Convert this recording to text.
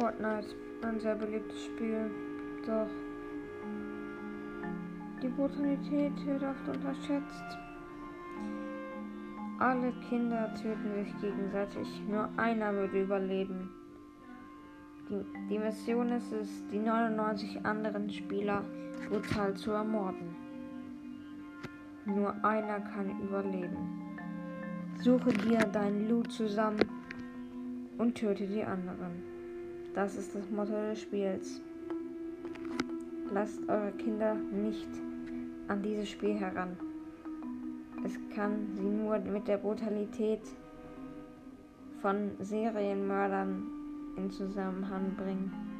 Fortnite, ein sehr beliebtes Spiel. Doch die Brutalität wird oft unterschätzt. Alle Kinder töten sich gegenseitig, nur einer wird überleben. Die, die Mission ist es, die 99 anderen Spieler brutal zu ermorden. Nur einer kann überleben. Suche dir deinen Loot zusammen und töte die anderen. Das ist das Motto des Spiels. Lasst eure Kinder nicht an dieses Spiel heran. Es kann sie nur mit der Brutalität von Serienmördern in Zusammenhang bringen.